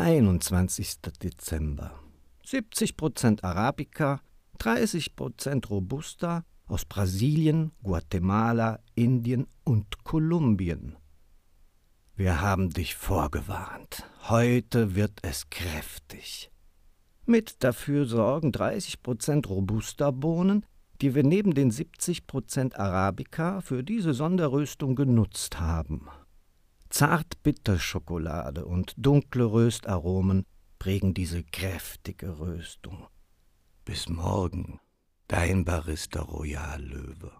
21. Dezember. 70% Arabica, 30% Robusta aus Brasilien, Guatemala, Indien und Kolumbien. Wir haben dich vorgewarnt. Heute wird es kräftig. Mit dafür sorgen 30% Robusta-Bohnen, die wir neben den 70% Arabica für diese Sonderröstung genutzt haben. Zartbitterschokolade und dunkle Röstaromen prägen diese kräftige Röstung. Bis morgen, dein Barista Royal Löwe.